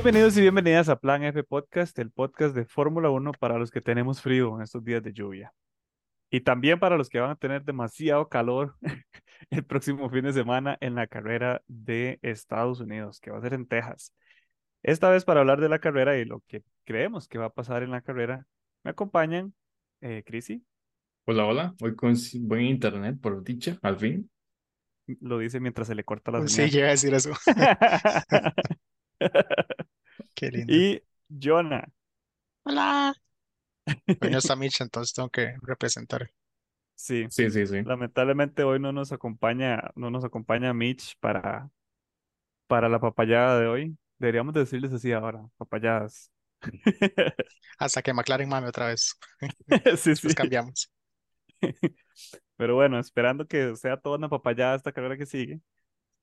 Bienvenidos y bienvenidas a Plan F Podcast, el podcast de Fórmula 1 para los que tenemos frío en estos días de lluvia. Y también para los que van a tener demasiado calor el próximo fin de semana en la carrera de Estados Unidos, que va a ser en Texas. Esta vez para hablar de la carrera y lo que creemos que va a pasar en la carrera, me acompañan eh, Crisi, Hola, hola. Hoy con buen internet, por dicha, al fin. lo dice mientras se le corta la Sí, señal. llega a decir eso. Qué lindo. Y Jonah, Hola. Hoy no está Mitch, entonces tengo que representar. sí, Sí, sí, sí. lamentablemente hoy no nos acompaña, no nos acompaña Mitch para, para la papayada de hoy. Deberíamos decirles así ahora, papayadas. Hasta que McLaren mame otra vez. Sí, sí. Después cambiamos. Pero bueno, esperando que sea toda una papayada esta carrera que sigue,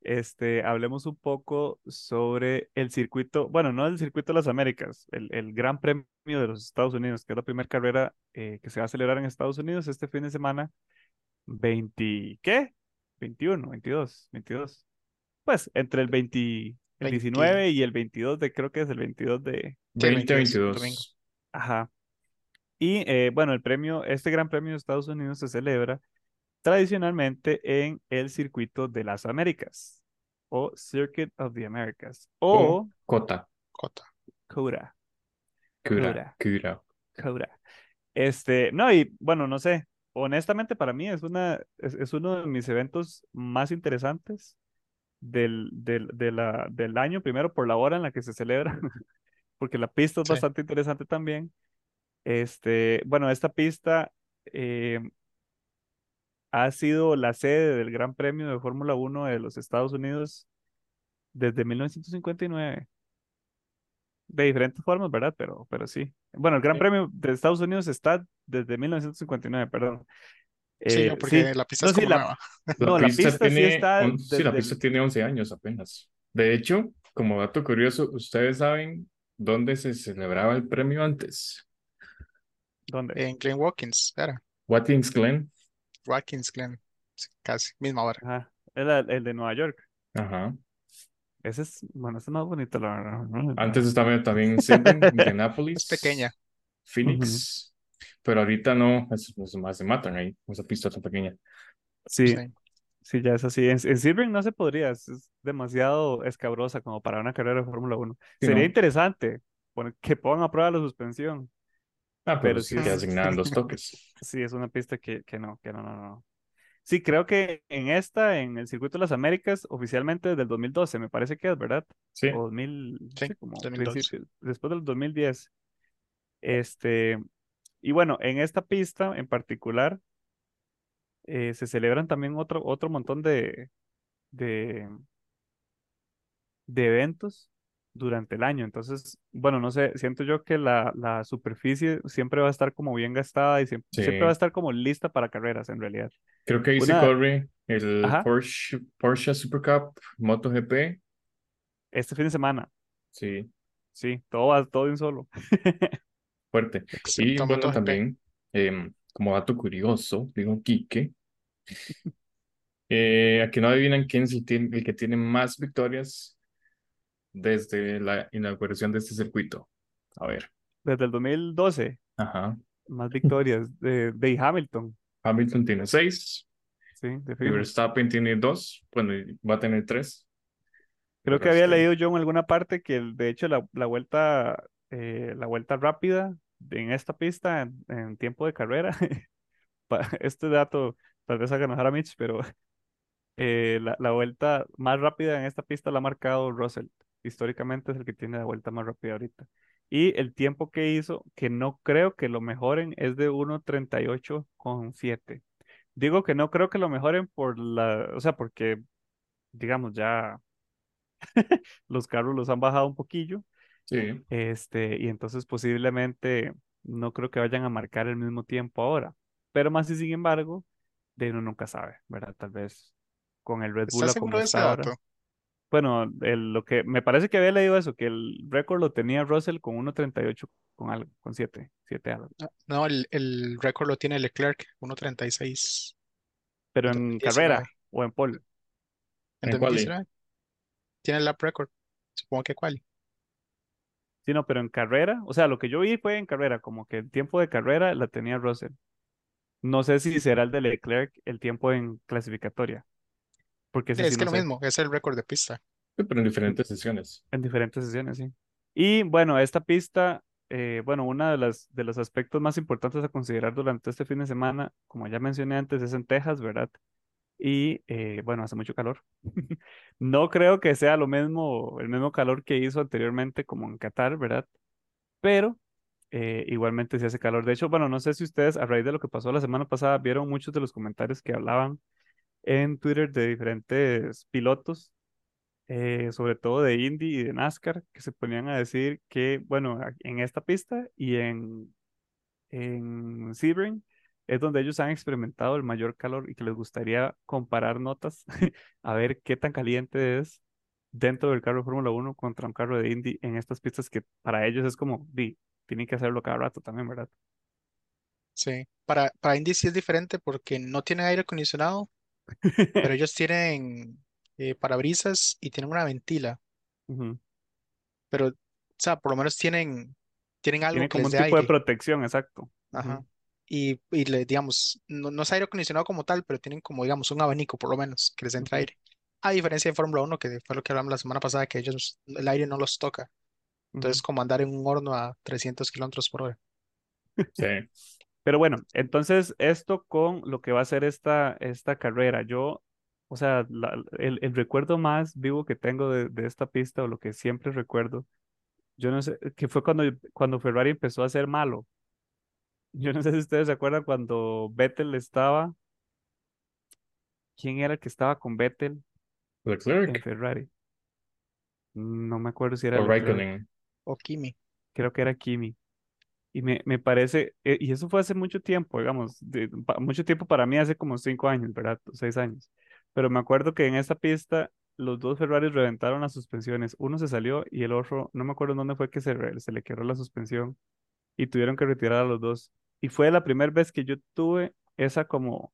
este, hablemos un poco sobre el circuito, bueno, no el circuito de las Américas, el, el Gran Premio de los Estados Unidos, que es la primera carrera eh, que se va a celebrar en Estados Unidos este fin de semana, 20, ¿qué? 21, 22, 22. Pues entre el 20, el 20. 19 y el 22 de, creo que es el 22 de, Sí, el 22, 2022. domingo. Ajá. Y eh, bueno, el premio, este Gran Premio de Estados Unidos se celebra tradicionalmente en el Circuito de las Américas o Circuit of the Americas O Cota. Cota. COTA, Cura. Cura. COTA. Este, no, y bueno, no sé, honestamente para mí es una, es, es uno de mis eventos más interesantes del, del, de la, del año, primero por la hora en la que se celebra, porque la pista es Sí. bastante interesante también. Este, bueno, esta pista eh, ha sido la sede del Gran Premio de Fórmula 1 de los Estados Unidos desde 1959. De diferentes formas, ¿verdad? Pero, pero sí. Bueno, el Gran Sí. Premio de Estados Unidos está desde 1959, perdón. Sí, Eh, no, porque sí. la pista No, es como la- nueva. La No, la pista pista sí tiene, está on- sí, la pista tiene 11 años apenas. De hecho, como dato curioso, ¿ustedes saben dónde se celebraba el premio antes? ¿Dónde? En Glen Watkins, era. Watkins Glen. Watkins Glen. Casi, misma hora. Ajá. El, el de Nueva York. Ajá. Ese es, bueno, ese es más bonito, la verdad. Antes estaba también Sebring, Indianapolis, Es pequeña. Phoenix. Pero ahorita no, es, es más se matan ahí, esa pista tan pequeña. Sí, Sí. sí, ya es así. En, en Sebring no se podría, es, es demasiado escabrosa como para una carrera de Fórmula 1. Sí, Sería ¿no? interesante poner- que pongan a prueba la suspensión. Ah, pero Pero sí sí asignaban dos toques. Sí, es una pista que, que no, que no, no, no. Sí, creo que en esta, en el Circuito de las Américas, oficialmente desde el 2012, me parece que es, ¿verdad? Sí. O 2000, Sí, sí, como 2012. principio- después del 2010. Este, y bueno, en esta pista en particular, eh, se celebran también otro, otro montón de, de, de eventos durante el año. Entonces, bueno, no sé, siento yo que la, la superficie siempre va a estar como bien gastada y siempre, siempre va a Sí. estar como lista para carreras en realidad. Creo que se Una- corre el Ajá. Porsche, Porsche Super Cup MotoGP. Este fin de semana, Sí, sí, todo va, todo de un solo. fuerte. Y Excepto bueno, MotoGP. también, em, como dato curioso, digo Quique, eh, aquí no adivinan quién es el, el que tiene más victorias desde la inauguración de este circuito. A ver, Desde el 2012, ajá. más victorias de, de Hamilton, Hamilton tiene seis, sí, de y. Verstappen tiene dos, bueno, va a tener tres. Creo que había este- leído yo en alguna parte que de hecho la, la vuelta, eh, la vuelta rápida en esta pista en, en tiempo de carrera, este dato tal vez haga enojar a Mitch, pero eh, la, la vuelta más rápida en esta pista la ha marcado Russell. Históricamente es el que tiene la vuelta más rápida ahorita. Y el tiempo que hizo, que no creo que lo mejoren, es de 1.38,7. Digo que no creo que lo mejoren por la, o sea, porque, digamos, ya los carros los han bajado un poquillo, Sí, este, y entonces posiblemente no creo que vayan a marcar el mismo tiempo ahora. Pero más y sin embargo, de uno nunca sabe, ¿verdad? Tal vez con el Red Bull ¿Estás a como seguro de ese está ahora. dato? Bueno, el- lo que me parece que había leído eso, que el récord lo tenía Russell con 1.38 con algo, con 7, 7 algo. Ah, No, el, el récord lo tiene Leclerc, 1.36 Pero en en 2019. carrera o en pole. En ¿En cuál? 2019. Tiene el lap record. Supongo que cuál. Sí, no, pero en carrera, o sea, lo que yo vi fue en carrera, como que el tiempo de carrera la tenía Russell. No sé si será el de Leclerc el tiempo en clasificatoria, porque Es sí que no lo sé, mismo, es el récord de pista. Sí, pero en diferentes sesiones. en diferentes sesiones, sí. Y bueno, esta pista, eh, bueno, uno de las, de los aspectos más importantes a considerar durante este fin de semana, como ya mencioné antes, es en Texas, ¿verdad? Y eh, bueno, hace mucho calor. No creo que sea lo mismo, el mismo calor que hizo anteriormente como en Qatar, ¿verdad? Pero eh, igualmente se hace calor. De hecho, bueno, no sé si ustedes a raíz de lo que pasó la semana pasada vieron muchos de los comentarios que hablaban en Twitter de diferentes pilotos, eh, sobre todo de Indy y de NASCAR, que se ponían a decir que, bueno, en esta pista y en, en Sebring es donde ellos han experimentado el mayor calor y que les gustaría comparar notas a ver qué tan caliente es dentro del carro de Fórmula Uno contra un carro de Indy en estas pistas que para ellos es como, di, tienen que hacerlo cada rato también, ¿verdad? Sí. Para, para Indy sí es diferente porque no tienen aire acondicionado, pero ellos tienen eh, parabrisas y tienen una ventila. Pero, o sea, por lo menos tienen, tienen algo Tienen que como les un dé tipo de aire. protección, exacto. Ajá. Y, y le, digamos, no, no es aire acondicionado como tal, pero tienen como, digamos, un abanico por lo menos que les entre ujú, aire. A diferencia de Fórmula Uno que fue lo que hablamos la semana pasada, que ellos, el aire no los toca. Entonces, como andar en un horno a 300 kilómetros por hora. Sí. Pero bueno, entonces esto con lo que va a ser esta, esta carrera, yo, o sea, la- el, el recuerdo más vivo que tengo de, de esta pista o lo que siempre recuerdo, yo no sé, que fue cuando, cuando Ferrari empezó a ser malo. Yo no sé si ustedes se acuerdan cuando Vettel estaba, ¿quién era el que estaba con Vettel en Ferrari? No me acuerdo si era o Raikkonen. O Kimi. creo que era Kimi. Y me, me parece, eh, y eso fue hace mucho tiempo, digamos, de- pa- mucho tiempo para mí, hace como cinco años, ¿verdad? O Seis años. Pero me acuerdo que en esta pista los dos Ferraris reventaron las suspensiones. Uno se salió y el otro, no me acuerdo en dónde fue que se, se le quebró la suspensión y tuvieron que retirar a los dos. Y fue la primera vez que yo tuve esa como,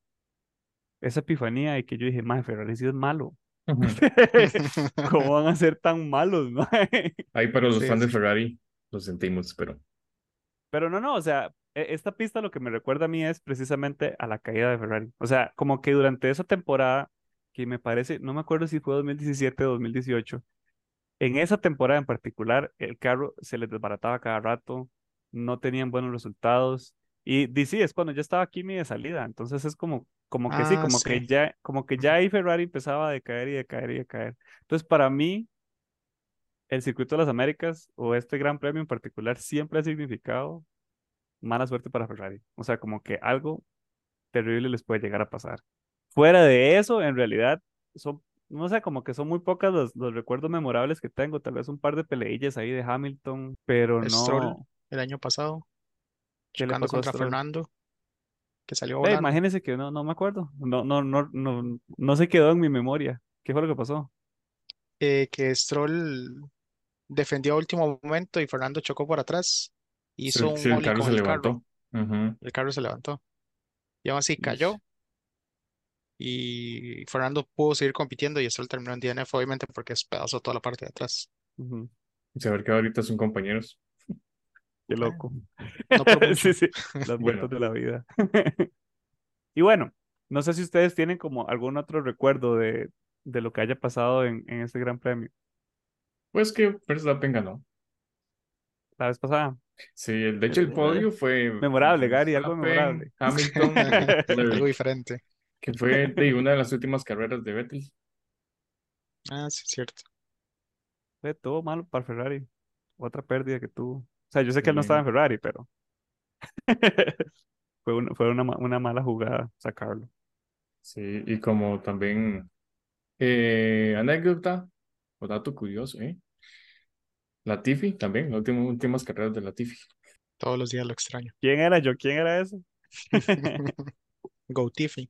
esa epifanía y que yo dije, mae, Ferrari sí es malo. ¿Cómo van a ser tan malos, mae? Ahí para los Sí, fans de. Ferrari lo sentimos, pero Pero no, no, o sea, e- esta pista lo que me recuerda a mí es precisamente a la caída de Ferrari. O sea, como que durante esa temporada, que me parece, no me acuerdo si fue 2017 o 2018, en esa temporada en particular, el carro se les desbarataba cada rato, no tenían buenos resultados. Y DC es cuando ya estaba Kimi de salida, entonces es como, como que sí, Ah, como que sí. ya, como que ya ahí Ferrari empezaba a decaer y decaer y decaer. Entonces, para mí, el circuito de las Américas o este Gran Premio en particular siempre ha significado mala suerte para Ferrari. O sea, como que algo terrible les puede llegar a pasar. Fuera de eso, en realidad, son, no sé, como que son muy pocas los, los recuerdos memorables que tengo. Tal vez un par de peleillas ahí de Hamilton, pero Stroll no. el año pasado, ¿Qué le chocando contra? Fernando, que salió volando. imagínense que no, no me acuerdo. No, no, no, no, no se quedó en mi memoria. ¿Qué fue lo que pasó? Eh, que Stroll defendió a último momento y Fernando chocó por atrás. Hizo sí, sí, un el carro se el carro. levantó. Ujú. El carro se levantó. Y aún así cayó. Y Fernando pudo seguir compitiendo y Stroll terminó en DNF, obviamente, porque despedazó toda la parte de atrás. Ujú, y saber que ahorita son compañeros. Qué Eh, loco. no por mucho. Sí, sí, las vueltas Bueno, de la vida. Y bueno, no sé si ustedes tienen como algún otro recuerdo de, de lo que haya pasado en, en este Gran Premio. Pues que Verstappen ganó. La vez pasada. Sí, el- de hecho el Eh, podio fue memorable, Gary, algo memorable. Hamilton, Algo diferente. que fue de una de las últimas carreras de Vettel. Ah, sí, es cierto. Fue todo malo para Ferrari. Otra pérdida que tuvo. O sea, yo sé que él no estaba en Ferrari, pero fue una, fue una, una mala jugada sacarlo. sí, y como también eh, anécdota o dato curioso, ¿eh? Latifi también, las últimas, últimas carreras de Latifi. Todos los días lo extraño. ¿Quién era yo? ¿Quién era ese? Go Tiffy.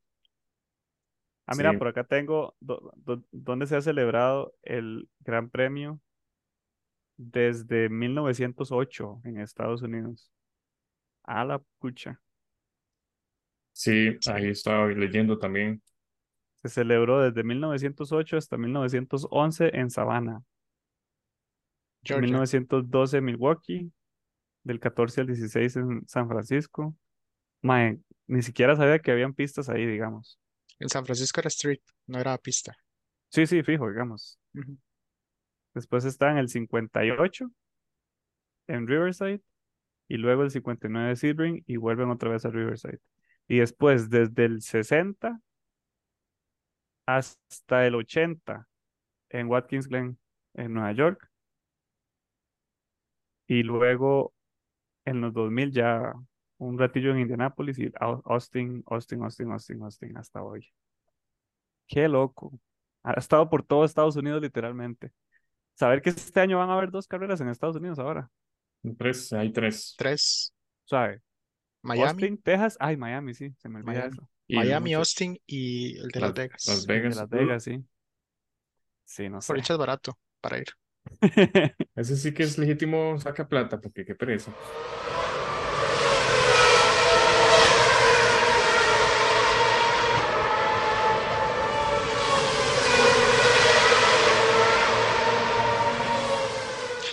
Ah, mira, Sí, por acá tengo do- do- dónde se ha celebrado el Gran Premio desde 1908 en Estados Unidos. A la pucha. sí, Sí. ahí estaba leyendo también. Se celebró desde 1908 hasta 1911 en Savannah. Georgia. 1912 Milwaukee, del 14 al 16 en San Francisco. Mae, ni siquiera sabía que habían pistas ahí, digamos. En San Francisco era street, no era pista. Sí, sí, fijo, digamos. Después está en el 58 en Riverside y luego el 59 Sebring y vuelven otra vez a Riverside. Y después desde el 60 hasta el 80 en Watkins Glen en Nueva York y luego en los 2000 ya un ratillo en Indianapolis y Au- Austin, Austin, Austin, Austin, Austin hasta hoy. Qué loco. Ha estado por todo Estados Unidos literalmente. Saber que este año van a haber dos carreras en Estados Unidos ahora. Tres, hay tres. Tres, ¿Sabe? Miami, Austin, Texas. Ay, Miami, sí, se me olvida Miami. eso. Miami, Austin y el de Las Las- Vegas. Las Vegas. Las Vegas, sí. Sí, no sé. Por dicha es barato para ir. Ese sí que es legítimo, saca plata, porque qué pereza.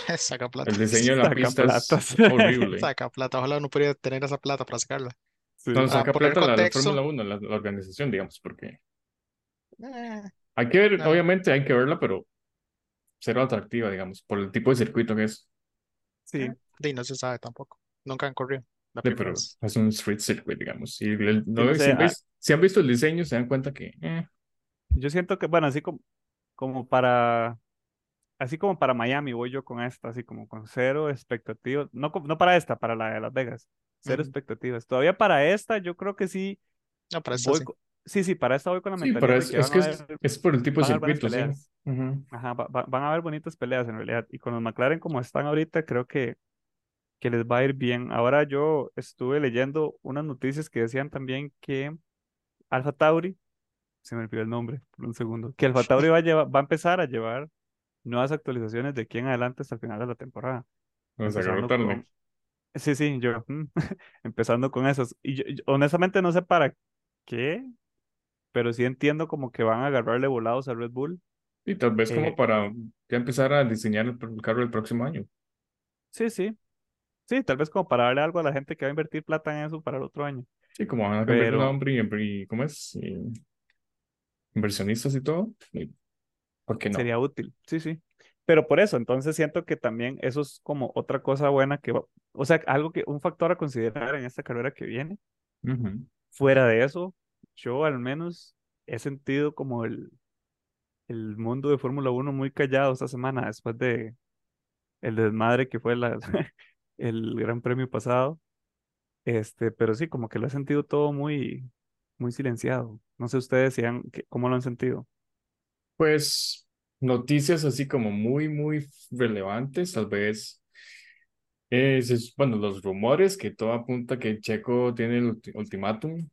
Saca plata. El diseño de la Saca pista es horrible. Saca plata. Ojalá no pudiera tener esa plata para sacarla. Sí. No, Ah, saca plata la, la. Fórmula 1, la, la organización, digamos, porque Eh, hay que ver, No. obviamente hay que verla, pero cero atractiva, digamos, por el tipo de circuito que es. Sí. y no se sabe tampoco. Nunca han corrido. Sí, pero es un street circuit, digamos. Y el- no- no si, han vis- si han visto el diseño, se dan cuenta que eh, Yo siento que, bueno, así como, como para, así como para Miami voy yo con esta, así como con cero expectativas. No, no para esta, para la de Las Vegas. Cero expectativas. Todavía para esta, yo creo que sí No, para esta voy sí. sí, sí, para esta voy con la sí, mentalidad pero de es, que es van que a es, haber- es por el tipo de circuito, sí. peleas. Ujú. Ajá, va- va- van a haber bonitas peleas en realidad. Y con los McLaren como están ahorita, creo que, que les va a ir bien. Ahora yo estuve leyendo unas noticias que decían también que Alfa Tauri, se me olvidó el nombre por un segundo, que Alfa Tauri va a, llevar- va a empezar a llevar nuevas actualizaciones de aquí en adelante hasta el final de la temporada. Sí, sí, yo, mm, empezando con esas. Y yo, yo honestamente no sé para qué, pero sí entiendo como que van a agarrarle volados a Red Bull. Y tal vez como Eh, para ya empezar a diseñar el, el carro del próximo año. Sí, sí. Sí, tal vez como para darle algo a la gente que va a invertir plata en eso para el otro año. Sí, como van a cambiar Pero- nombre y, y ¿cómo es? Y inversionistas y todo. y- ¿Por qué no? Sería útil, sí, sí. Pero por eso, entonces siento que también eso es como otra cosa buena que o sea, algo que, un factor a considerar en esta carrera que viene. Fuera de eso, yo al menos he sentido como el, el mundo de Fórmula 1 muy callado esta semana después de el desmadre que fue la, el Gran Premio pasado. Este, pero sí, como que lo he sentido todo muy, muy silenciado. No sé ustedes si han, cómo lo han sentido. Pues noticias así como muy, muy relevantes, tal vez. Es, es, bueno, los rumores que todo apunta que Checo tiene el ulti- ultimátum,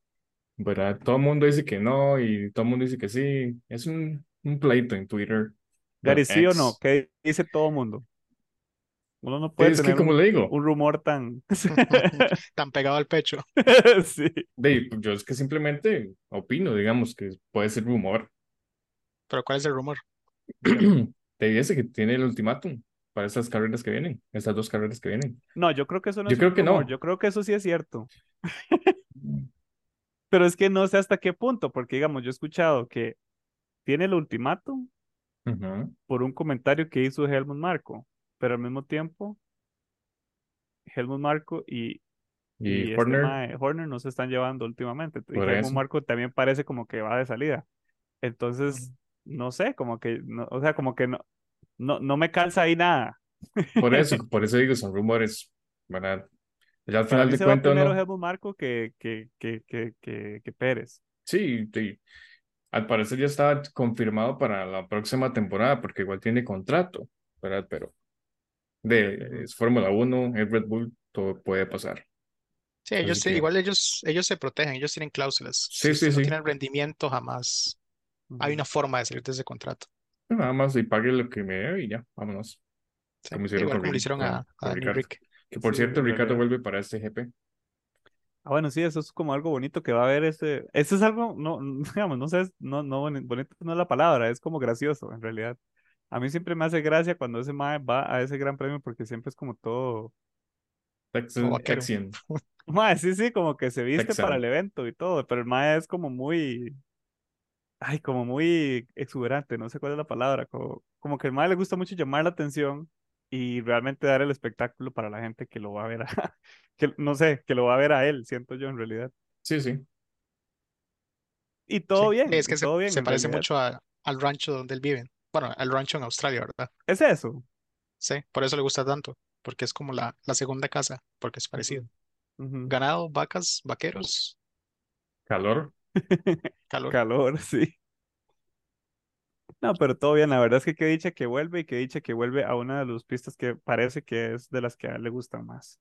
¿verdad? Todo el mundo dice que no y todo el mundo dice que sí. Es un, un pleito en Twitter. Gary, ¿sí o no? ¿Qué dice todo mundo? Uno no puede Es que tener como un, le digo, un rumor tan... Tan pegado al pecho. Sí. de, yo es que simplemente opino, digamos, que puede ser rumor. Pero ¿cuál es el rumor? Te dice que tiene el ultimátum para estas carreras que vienen, estas dos carreras que vienen. No, yo creo que eso no Yo es creo que no. yo creo que eso sí es cierto. Pero es que no sé hasta qué punto, porque digamos, yo he escuchado que tiene el ultimátum Ujú. por un comentario que hizo Helmut Marko, pero al mismo tiempo, Helmut Marko y, Y y este Horner, mae Horner no se están llevando últimamente. Y Helmut eso. Marko también parece como que va de salida. Entonces, no sé, como que, no, o sea, como que no, no, no me calza ahí nada. Por eso, por eso digo, son rumores, ¿verdad? Ya al final de se va cuentas, primero no. Helmut Marko que, que, que, que, que, que Pérez. Sí, sí. Al parecer ya está confirmado para la próxima temporada, porque igual tiene contrato, ¿verdad? Pero de es Fórmula 1, es Red Bull, todo puede pasar. Sí, ellos sí, que, igual ellos, ellos se protegen, ellos tienen cláusulas. sí, Si sí, no sí. tiene el rendimiento, jamás hay una forma de salir de ese contrato. Nada más y pague lo que me debe y ya, vámonos. Sí, Como hicieron igual con, como le hicieron a. Rick. Que por Sí, cierto, Ricardo realidad. vuelve para este GP. Ah, bueno, sí, eso es como algo bonito que va a haber este. Eso es algo, no, digamos, no sé, no, no, boni- bonito no es la palabra, es como gracioso en realidad. A mí siempre me hace gracia cuando ese mae va a ese gran premio porque siempre es como todo. Texan. Mae, sí, sí, como que se viste para el evento y todo, pero el mae es como muy. Ay, como muy exuberante, no sé cuál es la palabra. Como, como que el mae le gusta mucho llamar la atención y realmente dar el espectáculo para la gente que lo va a ver a, que no sé, que lo va a ver a él, siento yo en realidad. Sí, sí. Y todo Sí, bien, Es que se, todo bien se parece realidad. mucho a- al rancho donde él vive. Bueno, al rancho en Australia, ¿verdad? Es eso. Sí, por eso le gusta tanto, porque es como la, la segunda casa, porque es parecido. Ganado, vacas, vaqueros, Calor. calor. Calor, sí. No, pero todo bien, la verdad es que qué dicha que vuelve y qué dicha que vuelve a una de las pistas que parece que es de las que a él le gustan más.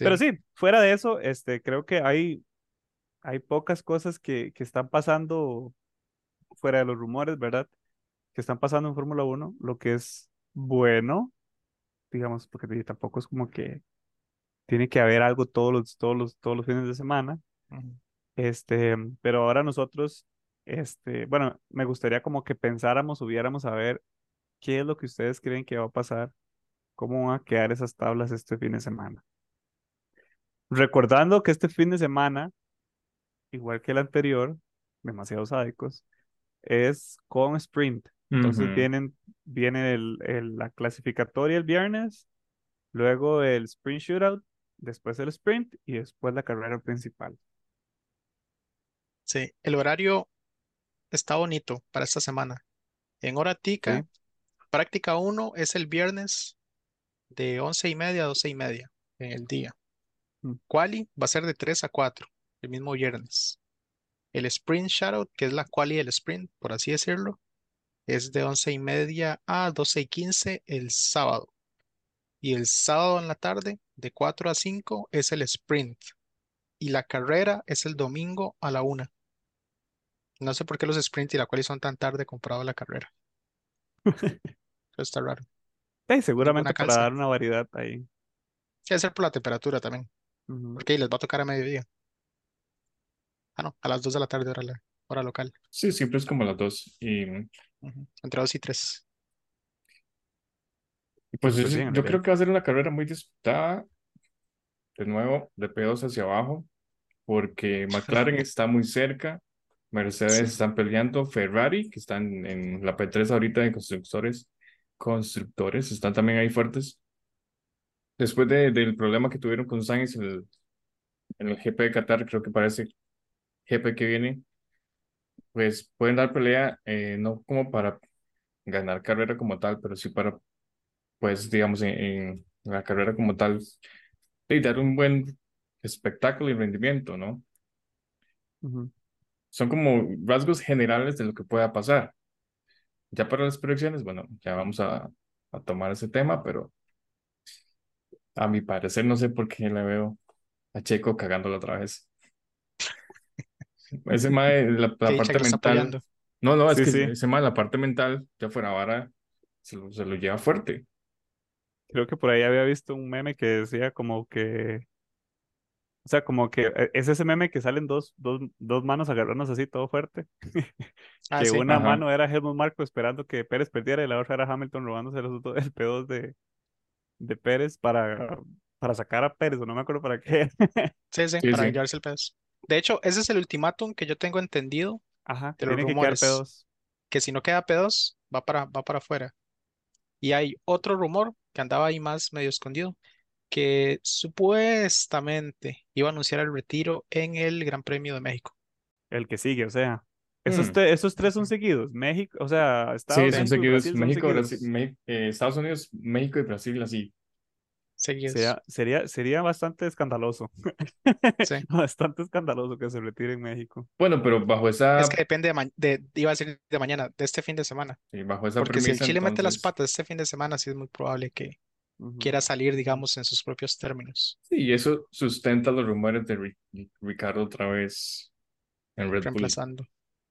Pero Sí. sí, fuera de eso, este, creo que hay, hay pocas cosas que, que están pasando fuera de los rumores, ¿verdad? Que están pasando en Fórmula 1, lo que es bueno, digamos, porque sí, tampoco es como que tiene que haber algo todos los, todos los, todos los fines de semana. Este, pero ahora nosotros, este, bueno, me gustaría como que pensáramos, hubiéramos a ver qué es lo que ustedes creen que va a pasar, cómo van a quedar esas tablas este fin de semana. Recordando que este fin de semana, igual que el anterior, demasiado sádicos, es con sprint. Entonces vienen, viene el, el- la clasificatoria el viernes, luego el sprint shootout, después el sprint y después la carrera principal. Sí, el horario está bonito para esta semana. En hora tica, ¿sí? práctica 1 es el viernes de once y media a doce y media en el día. Mm. Quali va a ser de 3 a 4 el mismo viernes. El sprint shoutout, que es la quali del sprint, por así decirlo, es de once y media a doce y quince el sábado. Y el sábado en la tarde, de 4 a 5, es el sprint. Y la carrera es el domingo a la 1. No sé por qué los sprint y la quali son tan tarde comparado a la carrera. Eso está raro. Sí, seguramente para dar una variedad ahí. Debe ser por la temperatura también, Ujú. porque ahí les va a tocar a mediodía. Ah, no, a las 2 de la tarde hora, la- hora local. Sí, siempre es como las dos. Y, Ujú, Entre 2 y 3. y pues Pues yo, sí, yo creo que va a ser una carrera muy disputada. De nuevo, de pedos hacia abajo, porque McLaren está muy cerca. Mercedes Sí. están peleando. Ferrari, que están en la P3 ahorita de constructores, constructores, están también ahí fuertes. Después de, del problema que tuvieron con Sainz en el, en el GP de Qatar, creo que parece GP que viene, pues pueden dar pelea, eh, no como para ganar carrera como tal, pero sí para, pues, digamos, en, en la carrera como tal, y dar un buen espectáculo y rendimiento, ¿no? Ujú. Son como rasgos generales de lo que pueda pasar. Ya para las predicciones, bueno, ya vamos a, a tomar ese tema, pero a mi parecer no sé por qué le veo a Checo cagándolo otra vez. Ese mae, la, la parte mental. No, no, es Sí, que sí. ese mae, la parte mental, ya fuera vara, se lo, se lo lleva fuerte. Creo que por ahí había visto un meme que decía como que, o sea, como que eh, es ese meme que salen dos, dos, dos manos agarrándose así todo fuerte, Ah, que sí. una Ajá. mano era Helmut Marko esperando que Pérez perdiera y la otra era Hamilton robándose los dos- el P2 de, de Pérez para, para sacar a Pérez, o no me acuerdo para qué. Sí, sí, Sí, para sí. llevarse el pedazo. De hecho, ese es el ultimátum que yo tengo entendido Ajá, de los tiene que quedar rumores, P2. que si no queda P2, va para, va para afuera. Y hay otro rumor que andaba ahí más medio escondido, que supuestamente iba a anunciar el retiro en el Gran Premio de México. El que sigue, o sea. Esos, Mm. esos tres son seguidos. México, o sea, Sí, Estados Unidos seguidos. Brasil son México, seguidos. Brasil, Me- eh, Estados Unidos, México y Brasil, así. Seguidos. Sería, sería, sería bastante escandaloso. Sí. Bastante escandaloso que se retire en México. Bueno, pero bajo esa, Es que depende de, ma- de- iba a decir de mañana, de este fin de semana. sí, bajo esa Porque si el Chile mete las patas este fin de semana, sí es muy probable que Quiera salir, digamos, en sus propios términos, sí, y eso sustenta los rumores de Ri- Ricardo otra vez en Red Bull. reemplazando.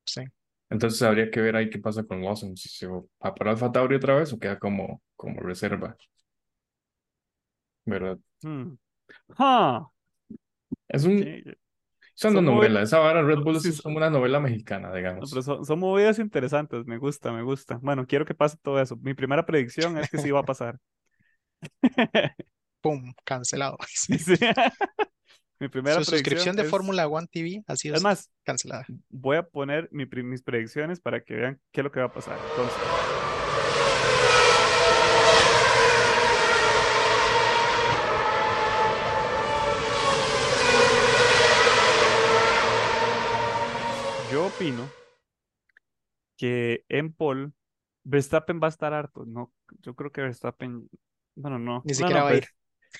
Sí. Entonces habría que ver ahí qué pasa con Lawson, si se va a parar Alfa Tauri otra vez o queda como, como reserva. ¿Verdad? Hmm. Es un, sí, Son una novela. Esa vara Red Bull Sí, es como una novela mexicana, No, digamos. pero son, son movidas interesantes, me gusta, me gusta. Bueno, quiero que pase todo eso. Mi primera predicción es que sí va a pasar. ¡Pum! Cancelado. Sí. Mi primera Su suscripción de es- Fórmula One TV ha sido Es más, cancelada. voy a poner mi mis predicciones para que vean qué es lo que va a pasar. Entonces, yo opino que en Paul, Verstappen va a estar harto. No, yo creo que Verstappen, bueno, no. Ni siquiera no, va a Ver- ir.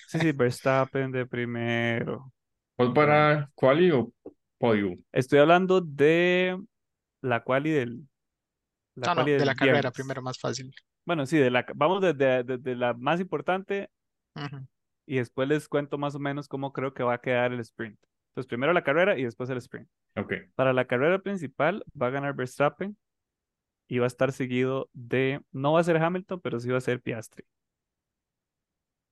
Sí, sí, Verstappen de primero. ¿Cuál para quali o podio? Estoy hablando de la quali del. La No, no, quali de la carrera primero, más fácil. Bueno, sí, de la, vamos desde, desde la más importante y después les cuento más o menos cómo creo que va a quedar el sprint. Entonces, primero la carrera y después el sprint. Ok. Para la carrera principal va a ganar Verstappen y va a estar seguido de, no va a ser Hamilton, pero sí va a ser Piastri.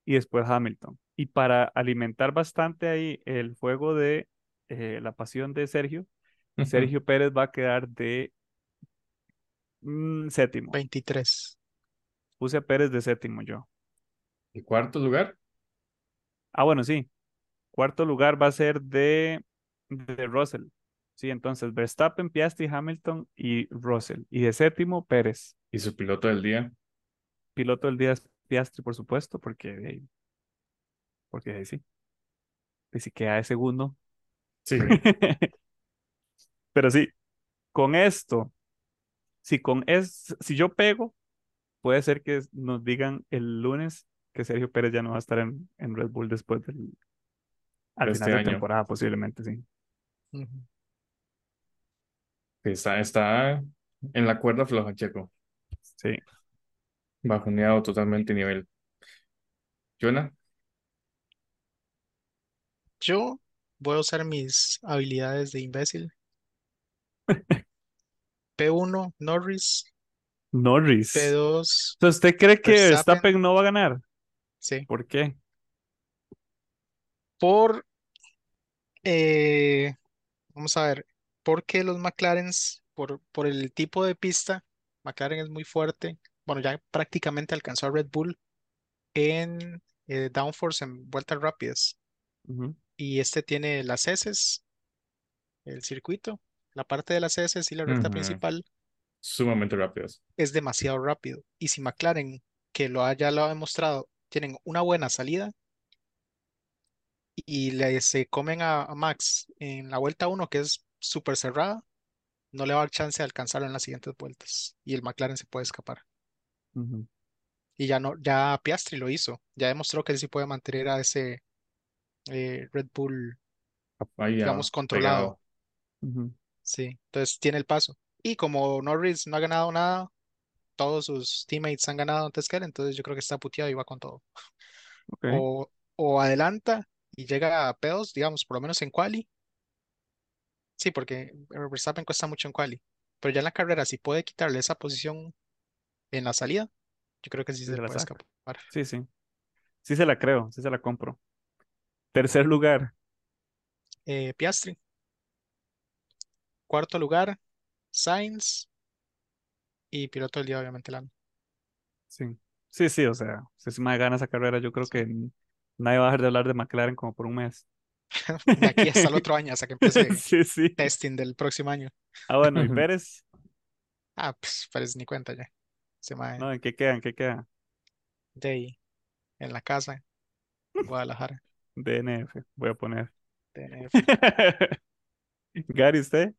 Y después Hamilton. Y para alimentar bastante ahí el fuego de eh, la pasión de Sergio, Sergio Pérez va a quedar de mm, séptimo. 23. Puse a Pérez de séptimo yo. ¿Y cuarto lugar? Ah, bueno, sí. Cuarto lugar va a ser de, de Russell. Sí, entonces Verstappen, Piastri, Hamilton y Russell. Y de séptimo, Pérez. ¿Y su piloto del día? Piloto del día es Piastri, por supuesto, porque porque sí. Y si queda de segundo. Sí. Pero sí, con esto, si con es, si yo pego, puede ser que nos digan el lunes que Sergio Pérez ya no va a estar en, en Red Bull después del al De final este de año. temporada, posiblemente, sí. Está, está en la cuerda floja, Checo. Sí. Bajoneado totalmente nivel. Jonah, Yo voy a usar mis habilidades de imbécil. P1, Norris. Norris. P2, Entonces, ¿usted cree que Verstappen. Verstappen no va a ganar? sí. ¿Por qué? Por, eh, vamos a ver, porque los McLarens, por, por el tipo de pista, McLaren es muy fuerte. Bueno, ya prácticamente alcanzó a Red Bull en eh, downforce en vueltas rápidas. Y este tiene las heces, el circuito, la parte de las heces y la recta Ujú. principal sumamente rápidos. es demasiado rápido. Y si McLaren, que lo haya lo ha demostrado, tienen una buena salida y le se comen a, a Max en la vuelta 1, que es súper cerrada, no le va a dar chance de alcanzarlo en las siguientes vueltas. Y el McLaren se puede escapar. Y ya no, ya Piastri lo hizo. Ya demostró que él sí puede mantener a ese eh, Red Bull, Ahí digamos, controlado. Sí, entonces tiene el paso. Y como Norris no ha ganado nada, todos sus teammates han ganado antes que él, entonces yo creo que está puteado y va con todo. O, o adelanta y llega a pedos, digamos, por lo menos en quali. Sí, porque Verstappen cuesta mucho en quali. Pero ya en la carrera, si puede quitarle esa posición en la salida, yo creo que sí se se la puede saca. escapar. Sí, sí. Sí se la creo, sí se la compro. Tercer lugar. Eh, Piastri. Cuarto lugar, Sainz. Y piloto del día, obviamente, Lando. Sí. Sí, sí, o sea, si se me gana esa carrera, yo creo que nadie va a dejar de hablar de McLaren como por un mes. De aquí hasta el otro año, hasta que empiece Sí, sí. testing del próximo año. Ah, bueno, y Pérez, Ah, pues parece ni cuenta ya. Se ¿no? ¿En qué queda? ¿En qué queda? de ahí, en la casa, en Guadalajara, DNF, voy a poner. DNF. Gary, ¿usted?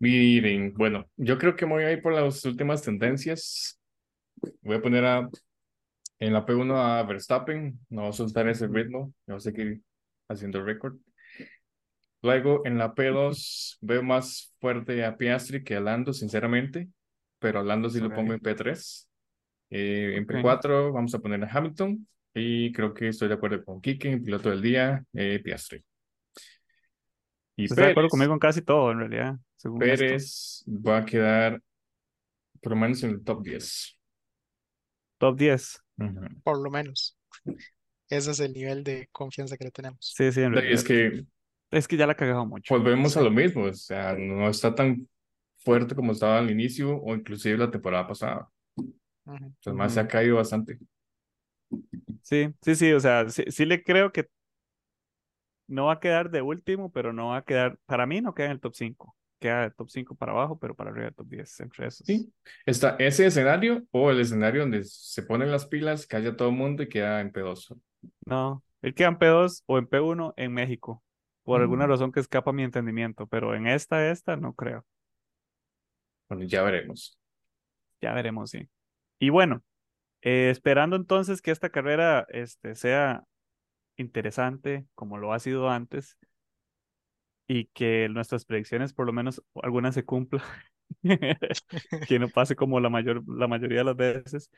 Miren, bueno, yo creo que me voy a ir por las últimas tendencias. Voy a poner a, en la P1 a Verstappen, no voy a soltar ese ritmo, yo voy a seguir haciendo récord. Luego en la P2 veo más fuerte a Piastri que a Lando, sinceramente, pero a Lando sí lo pongo en P3. Eh, en Ok. P4 vamos a poner a Hamilton y creo que estoy de acuerdo con Kike, en piloto del día, eh, Piastri. Y Está de acuerdo conmigo en casi todo, en realidad, según esto. Pérez va a quedar por lo menos en el top 10. Top 10. Ujú. Por lo menos. Ese es el nivel de confianza que le tenemos. Sí, sí, en realidad. es que Es que ya la ha cagado mucho. Volvemos a Sí. lo mismo, o sea, no está tan fuerte como estaba al inicio o inclusive la temporada pasada. Entonces, más se ha caído bastante. Sí, sí, sí, o sea, sí, sí le creo que no va a quedar de último, pero no va a quedar, para mí no queda en el top 5. Queda del top 5 para abajo, pero para arriba del top 10, entre esos. Sí, está ese escenario o el escenario donde se ponen las pilas, calla todo el mundo y queda en pedoso. No, él queda en P2 o en P1 en México, por alguna Mm. razón que escapa a mi entendimiento, pero en esta, esta, no creo. Bueno, ya veremos. Ya veremos, sí. Y bueno, eh, esperando entonces que esta carrera este, sea interesante como lo ha sido antes y que nuestras predicciones, por lo menos algunas se cumplan, que no pase como la mayor, la mayoría de las veces.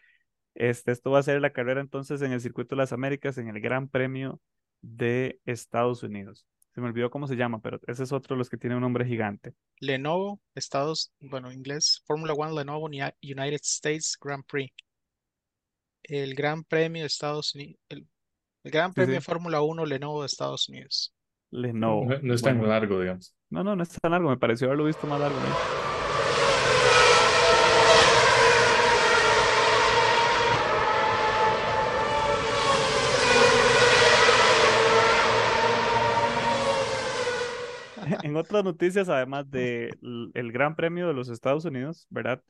Este, esto va a ser la carrera entonces en el Circuito de las Américas, en el Gran Premio de Estados Unidos. Se me olvidó cómo se llama, pero ese es otro de los que tiene un nombre gigante. Lenovo, Estados, bueno, inglés, Fórmula One Lenovo Uni- United States Grand Prix. El Gran Premio de Estados Unidos, el, el Gran Premio sí. Fórmula 1 Lenovo de Estados Unidos. Lenovo. No, no es tan Bueno, largo, digamos. no, no, no es tan largo, me pareció haberlo visto más largo. ¿no? En otras noticias, además del el Gran Premio de los Estados Unidos, ¿verdad?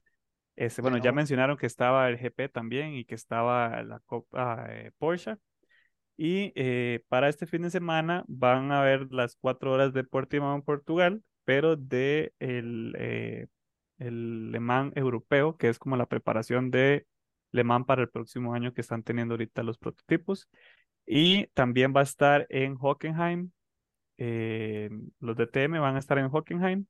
Este, bueno, ya mencionaron que estaba el GP también y que estaba la Copa eh, Porsche. Y eh, para este fin de semana van a haber las cuatro horas de Portimao en Portugal, pero de el, eh, el Le Mans europeo, que es como la preparación de Le Mans para el próximo año que están teniendo ahorita los prototipos. Y también va a estar en Hockenheim. Eh, los DTM van a estar en Hockenheim.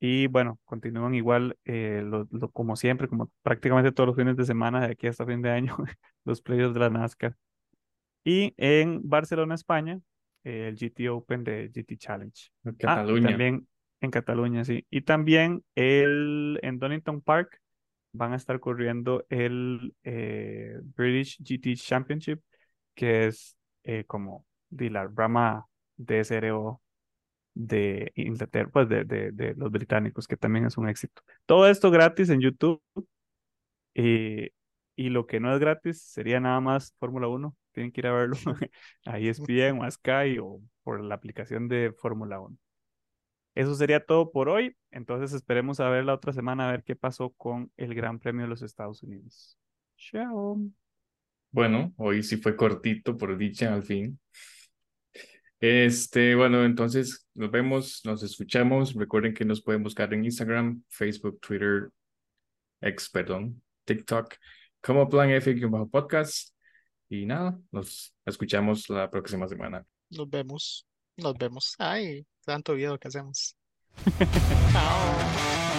Y bueno, continúan igual, eh, lo- lo- como siempre, como prácticamente todos los fines de semana de aquí hasta fin de año, los playoffs de la NASCAR. Y en Barcelona, España, eh, el GT Open de GT Challenge. En Ah, Cataluña. también en Cataluña, sí. Y también el, en Donington Park van a estar corriendo el British GT Championship, que es como de la rama DSRO de Inglaterra, pues de, de, de los británicos, que también es un éxito. Todo esto gratis en YouTube. eh, y lo que no es gratis sería nada más Fórmula 1. Tienen que ir a verlo a ESPN o a Sky o por la aplicación de Fórmula 1. Eso sería todo por hoy. Entonces esperemos a ver la otra semana a ver qué pasó con el Gran Premio de los Estados Unidos. Chao. Bueno, hoy sí fue cortito, por dicha, al fin. Este, bueno, entonces nos vemos, nos escuchamos. Recuerden que nos pueden buscar en Instagram, Facebook, Twitter, X, perdón, TikTok, como Plan F bajo podcast. Y nada, nos escuchamos la próxima semana. Nos vemos. Nos vemos. Ay, tanto video que hacemos. Chao.